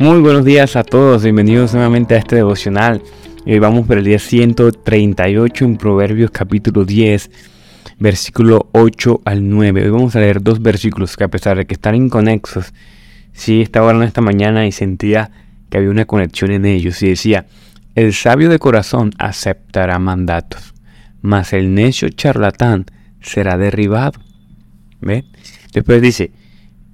Muy buenos días a todos, bienvenidos nuevamente a este devocional. Hoy vamos por el día 138 en Proverbios capítulo 10, versículo 8 al 9. Hoy vamos a leer dos versículos que a pesar de que están inconexos, sí estaba hablando esta mañana y sentía que había una conexión en ellos y decía, el sabio de corazón aceptará mandatos, mas el necio charlatán será derribado. ¿Ve? Después dice,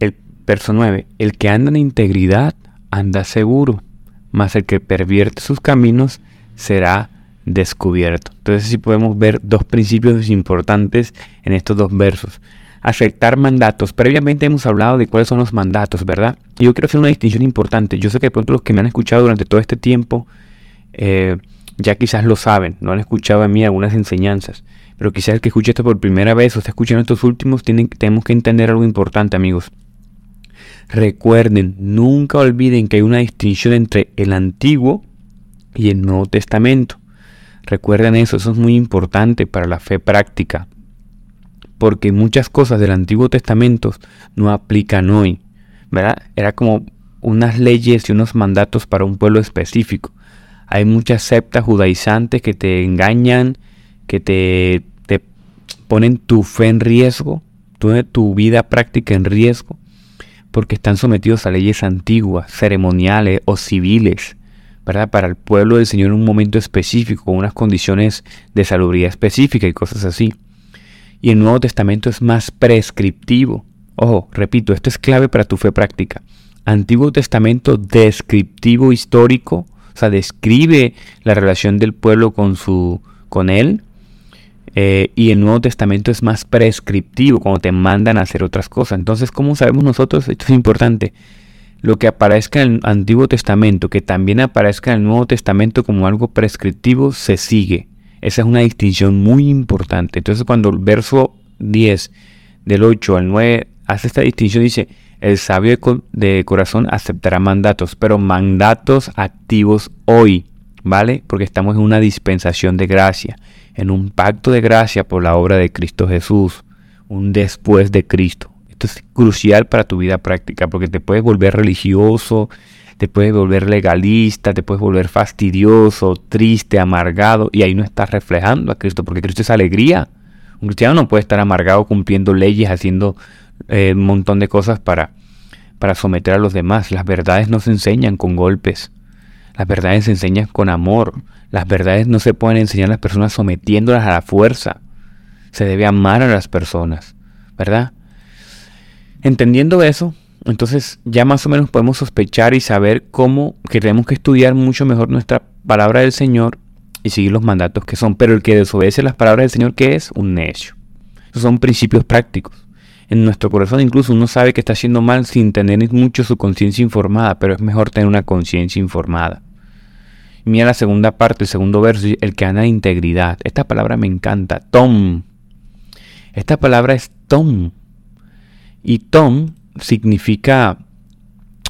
el verso 9, el que anda en integridad anda seguro, mas el que pervierte sus caminos será descubierto. Entonces sí podemos ver dos principios importantes en estos dos versos. Aceptar mandatos. Previamente hemos hablado de cuáles son los mandatos, ¿verdad? Y yo quiero hacer una distinción importante. Yo sé que de pronto los que me han escuchado durante todo este tiempo eh, ya quizás lo saben, no han escuchado a mí algunas enseñanzas. Pero quizás el que escuche esto por primera vez o está escuchando estos últimos, tienen, tenemos que entender algo importante, amigos. Recuerden, nunca olviden que hay una distinción entre el Antiguo y el Nuevo Testamento. Recuerden eso, eso es muy importante para la fe práctica. Porque muchas cosas del Antiguo Testamento no aplican hoy. ¿Verdad? Era como unas leyes y unos mandatos para un pueblo específico. Hay muchas sectas judaizantes que te engañan, que te, te ponen tu fe en riesgo, tu, tu vida práctica en riesgo porque están sometidos a leyes antiguas, ceremoniales o civiles, ¿verdad? Para el pueblo del Señor en un momento específico, con unas condiciones de salubridad específica y cosas así. Y el Nuevo Testamento es más prescriptivo. Ojo, repito, esto es clave para tu fe práctica. Antiguo Testamento descriptivo histórico, o sea, describe la relación del pueblo con su con él eh, y el Nuevo Testamento es más prescriptivo, cuando te mandan a hacer otras cosas. Entonces, ¿cómo sabemos nosotros? Esto es importante. Lo que aparezca en el Antiguo Testamento, que también aparezca en el Nuevo Testamento como algo prescriptivo, se sigue. Esa es una distinción muy importante. Entonces, cuando el verso 10 del 8 al 9 hace esta distinción, dice, el sabio de corazón aceptará mandatos, pero mandatos activos hoy, ¿vale? Porque estamos en una dispensación de gracia en un pacto de gracia por la obra de Cristo Jesús, un después de Cristo. Esto es crucial para tu vida práctica porque te puedes volver religioso, te puedes volver legalista, te puedes volver fastidioso, triste, amargado y ahí no estás reflejando a Cristo porque Cristo es alegría. Un cristiano no puede estar amargado cumpliendo leyes, haciendo eh, un montón de cosas para, para someter a los demás. Las verdades no se enseñan con golpes. Las verdades se enseñan con amor. Las verdades no se pueden enseñar a las personas sometiéndolas a la fuerza. Se debe amar a las personas, ¿verdad? Entendiendo eso, entonces ya más o menos podemos sospechar y saber cómo que tenemos que estudiar mucho mejor nuestra palabra del Señor y seguir los mandatos que son. Pero el que desobedece las palabras del Señor, ¿qué es? Un necio. Esos son principios prácticos. En nuestro corazón incluso uno sabe que está haciendo mal sin tener mucho su conciencia informada, pero es mejor tener una conciencia informada. Mira la segunda parte, el segundo verso, el que anda integridad. Esta palabra me encanta, tom. Esta palabra es tom. Y tom significa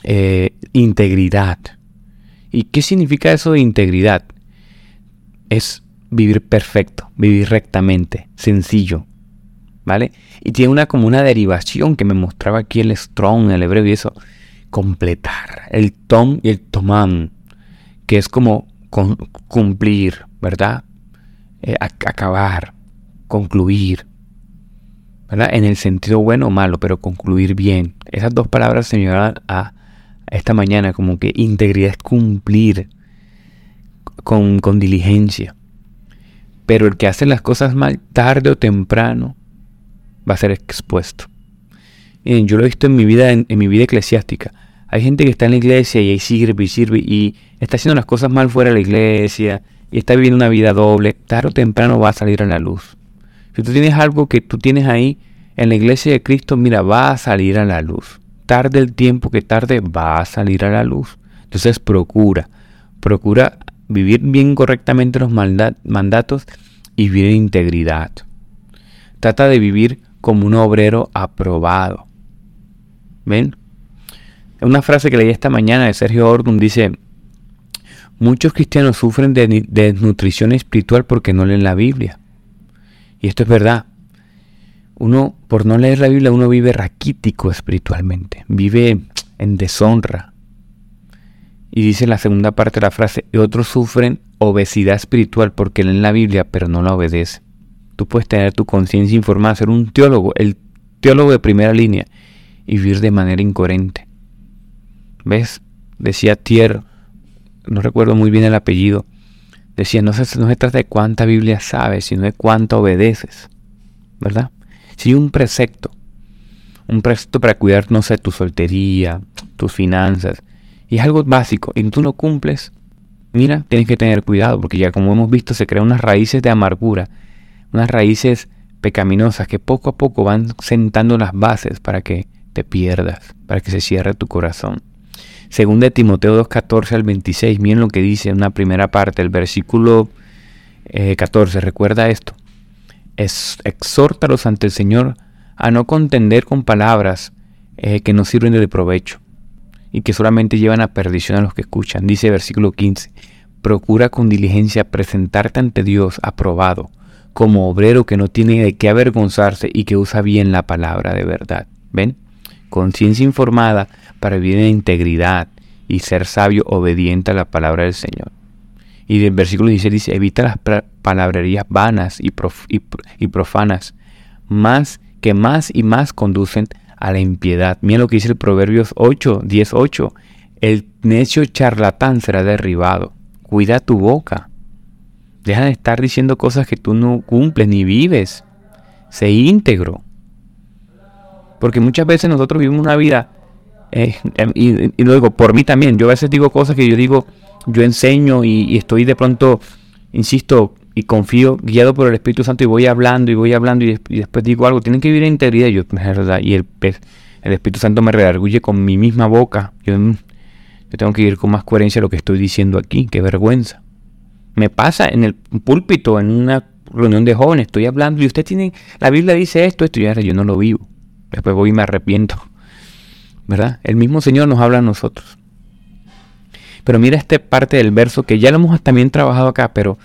eh, integridad. ¿Y qué significa eso de integridad? Es vivir perfecto, vivir rectamente, sencillo. ¿Vale? Y tiene una como una derivación que me mostraba aquí el strong, el hebreo y eso. Completar. El tom y el tomam que es como cumplir, ¿verdad? Eh, acabar, concluir, ¿verdad? En el sentido bueno o malo, pero concluir bien. Esas dos palabras se a esta mañana como que integridad es cumplir con, con diligencia. Pero el que hace las cosas mal, tarde o temprano, va a ser expuesto. yo lo he visto en mi vida, en mi vida eclesiástica. Hay gente que está en la iglesia y ahí sirve y sirve y está haciendo las cosas mal fuera de la iglesia y está viviendo una vida doble. Tarde o temprano va a salir a la luz. Si tú tienes algo que tú tienes ahí en la iglesia de Cristo, mira, va a salir a la luz. Tarde el tiempo que tarde, va a salir a la luz. Entonces procura, procura vivir bien correctamente los mandatos y vivir en integridad. Trata de vivir como un obrero aprobado. ¿Ven? Una frase que leí esta mañana de Sergio Ordun dice, muchos cristianos sufren de desnutrición espiritual porque no leen la Biblia. Y esto es verdad. Uno, por no leer la Biblia, uno vive raquítico espiritualmente, vive en deshonra. Y dice la segunda parte de la frase, y otros sufren obesidad espiritual porque leen la Biblia pero no la obedecen. Tú puedes tener tu conciencia informada, ser un teólogo, el teólogo de primera línea, y vivir de manera incoherente. ¿Ves? Decía Thier, no recuerdo muy bien el apellido, decía, no se, no se trata de cuánta Biblia sabes, sino de cuánto obedeces. ¿Verdad? Si un precepto, un precepto para cuidar, no sé, tu soltería, tus finanzas, y es algo básico, y tú no cumples, mira, tienes que tener cuidado, porque ya como hemos visto, se crean unas raíces de amargura, unas raíces pecaminosas que poco a poco van sentando las bases para que te pierdas, para que se cierre tu corazón. Según de Timoteo 2.14 al 26, miren lo que dice en una primera parte, el versículo 14, eh, recuerda esto. Es, exhórtalos ante el Señor a no contender con palabras eh, que no sirven de provecho y que solamente llevan a perdición a los que escuchan. Dice versículo 15, procura con diligencia presentarte ante Dios aprobado, como obrero que no tiene de qué avergonzarse y que usa bien la palabra de verdad. ¿Ven? Conciencia informada para vivir en integridad y ser sabio obediente a la palabra del Señor. Y del versículo 16 dice, evita las palabrerías vanas y, y profanas, más que más y más conducen a la impiedad. Mira lo que dice el Proverbios 8, 10, 8. El necio charlatán será derribado. Cuida tu boca. Deja de estar diciendo cosas que tú no cumples ni vives. Sé íntegro. Porque muchas veces nosotros vivimos una vida, eh, em, y, y, lo digo por mí también, yo a veces digo cosas que yo digo, yo enseño y estoy de pronto, insisto, y confío, guiado por el Espíritu Santo, y voy hablando y voy hablando y, después digo algo. Tienen que vivir en integridad. Yo, verdad, y el, el Espíritu Santo me redarguye con mi misma boca. Yo, mm, tengo que vivir con más coherencia lo que estoy diciendo aquí. Qué vergüenza. Me pasa en el púlpito, en una reunión de jóvenes, estoy hablando y usted tiene, la Biblia dice esto, esto, y yo no lo vivo. Después voy y me arrepiento. ¿Verdad? El mismo Señor nos habla a nosotros. Pero mira esta parte del verso que ya lo hemos también trabajado acá, pero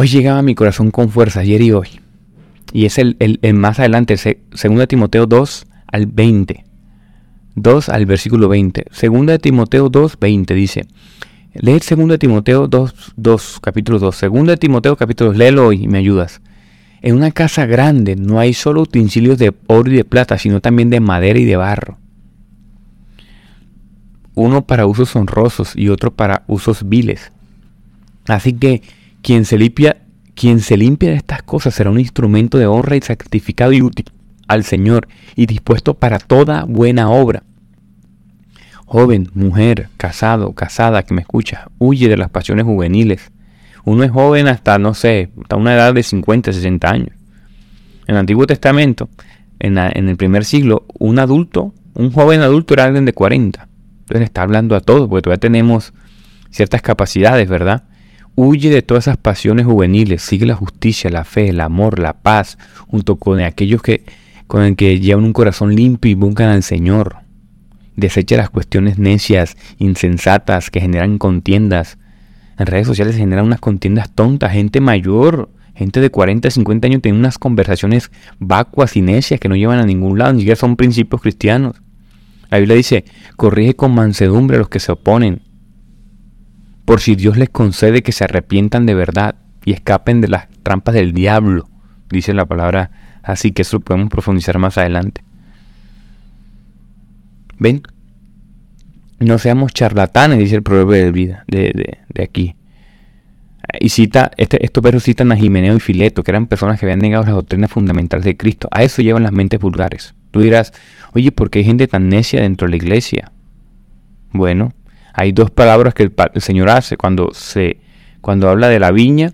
Hoy llegaba a mi corazón con fuerza, ayer y hoy. Y es el, más adelante, 2 Timoteo 2 al 20. 2 al versículo 20. 2 Timoteo 2, 20 dice. Lee 2 Timoteo 2, 2, capítulo 2. 2 Timoteo capítulo 2, léelo hoy y me ayudas. En una casa grande no hay solo utensilios de oro y de plata, sino también de madera y de barro. Uno para usos honrosos y otro para usos viles. Así que quien se limpia, quien se limpia de estas cosas será un instrumento de honra y sacrificado y útil al Señor y dispuesto para toda buena obra. Joven, mujer, casado, casada que me escucha, huye de las pasiones juveniles. Uno es joven hasta, no sé, hasta una edad de 50, 60 años. En el Antiguo Testamento, en, el primer siglo, un adulto, un joven adulto era alguien de 40. Entonces está hablando a todos, porque todavía tenemos ciertas capacidades, ¿verdad? Huye de todas esas pasiones juveniles, sigue la justicia, la fe, el amor, la paz, junto con aquellos que con el que llevan un corazón limpio y buscan al Señor. Desecha las cuestiones necias, insensatas, que generan contiendas. En redes sociales se generan unas contiendas tontas, gente mayor, gente de 40, 50 años tiene unas conversaciones vacuas y necias que no llevan a ningún lado, ni siquiera son principios cristianos. La Biblia dice, corrige con mansedumbre a los que se oponen por si Dios les concede que se arrepientan de verdad y escapen de las trampas del diablo, dice la palabra, así que eso lo podemos profundizar más adelante. ¿Ven? No seamos charlatanes, dice el proverbio de vida de, de, aquí. Y cita, este, estos versos citan a Jimeneo y Fileto, que eran personas que habían negado las doctrinas fundamentales de Cristo. A eso llevan las mentes vulgares. Tú dirás, oye, ¿por qué hay gente tan necia dentro de la iglesia? Bueno, hay dos palabras que el, Señor hace cuando, se, cuando habla de la viña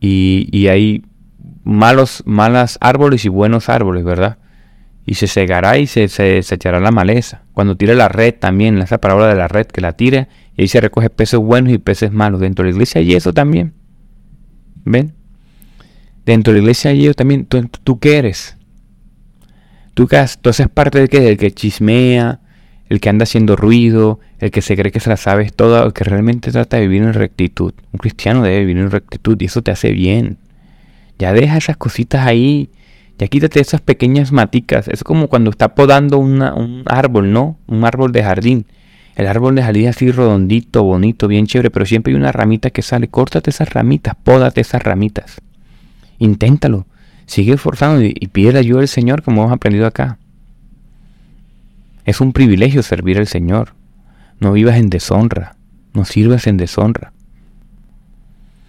y, hay malos malas árboles y buenos árboles, ¿verdad? Y se cegará y se, se, echará la maleza. Cuando tire la red también, esa palabra de la red, que la tire y ahí se recoge peces buenos y peces malos. Dentro de la iglesia hay eso también. ¿Ven? Dentro de la iglesia hay eso también. ¿Tú, qué eres? ¿Tú, qué tú haces parte de qué? Del que chismea, el que anda haciendo ruido, el que se cree que se la sabe todo, el que realmente trata de vivir en rectitud. Un cristiano debe vivir en rectitud y eso te hace bien. Ya deja esas cositas ahí, ya quítate esas pequeñas maticas. Es como cuando está podando un árbol, ¿no? Un árbol de jardín. El árbol de jalía así redondito, bonito, bien chévere, pero siempre hay una ramita que sale. Córtate esas ramitas, pódate esas ramitas. Inténtalo. Sigue esforzando y, y pide la ayuda del Señor como hemos aprendido acá. Es un privilegio servir al Señor. No vivas en deshonra. No sirvas en deshonra.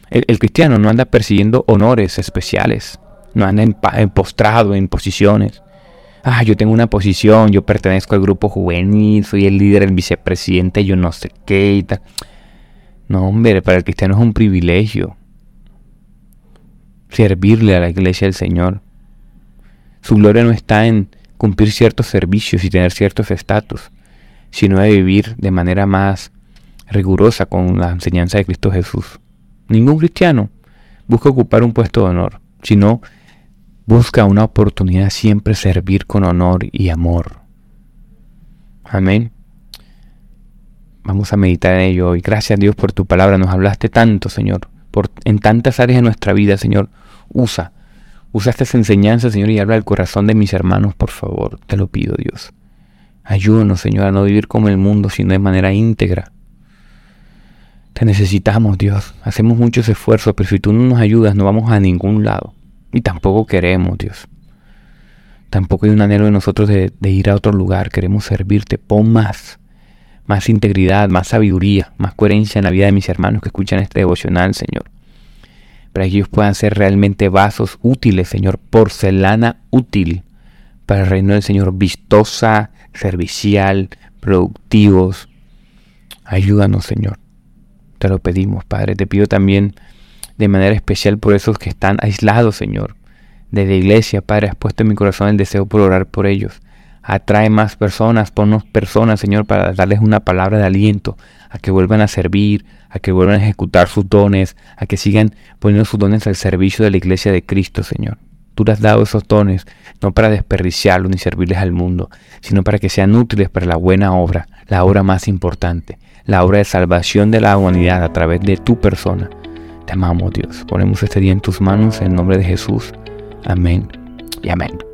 El, cristiano no anda persiguiendo honores especiales. No anda postrado en posiciones ah, yo tengo una posición, yo pertenezco al grupo juvenil, soy el líder, el vicepresidente, yo no sé qué y tal. No, hombre, para el cristiano es un privilegio servirle a la iglesia del Señor. Su gloria no está en cumplir ciertos servicios y tener ciertos estatus, sino de vivir de manera más rigurosa con la enseñanza de Cristo Jesús. Ningún cristiano busca ocupar un puesto de honor, sino Busca una oportunidad siempre servir con honor y amor. Amén. Vamos a meditar en ello hoy. Gracias Dios por tu palabra. Nos hablaste tanto, Señor. Por, en tantas áreas de nuestra vida, Señor. Usa. Usa estas enseñanzas, Señor, y habla al corazón de mis hermanos, por favor. Te lo pido, Dios. Ayúdanos, Señor, a no vivir como el mundo, sino de manera íntegra. Te necesitamos, Dios. Hacemos muchos esfuerzos, pero si tú no nos ayudas, no vamos a ningún lado. Y tampoco queremos, Dios. Tampoco hay un anhelo de nosotros de, ir a otro lugar. Queremos servirte. Pon más. Más integridad, más sabiduría, más coherencia en la vida de mis hermanos que escuchan este devocional, Señor. Para que ellos puedan ser realmente vasos útiles, Señor. Porcelana útil para el reino del Señor. Vistosa, servicial, productivos. Ayúdanos, Señor. Te lo pedimos, Padre. Te pido también de manera especial por esos que están aislados, Señor. De la iglesia, Padre, has puesto en mi corazón el deseo por orar por ellos. Atrae más personas, ponnos personas, Señor, para darles una palabra de aliento, a que vuelvan a servir, a que vuelvan a ejecutar sus dones, a que sigan poniendo sus dones al servicio de la iglesia de Cristo, Señor. Tú les has dado esos dones no para desperdiciarlos ni servirles al mundo, sino para que sean útiles para la buena obra, la obra más importante, la obra de salvación de la humanidad a través de tu persona. Te amamos, Dios. Ponemos este día en tus manos en nombre de Jesús. Amén y amén.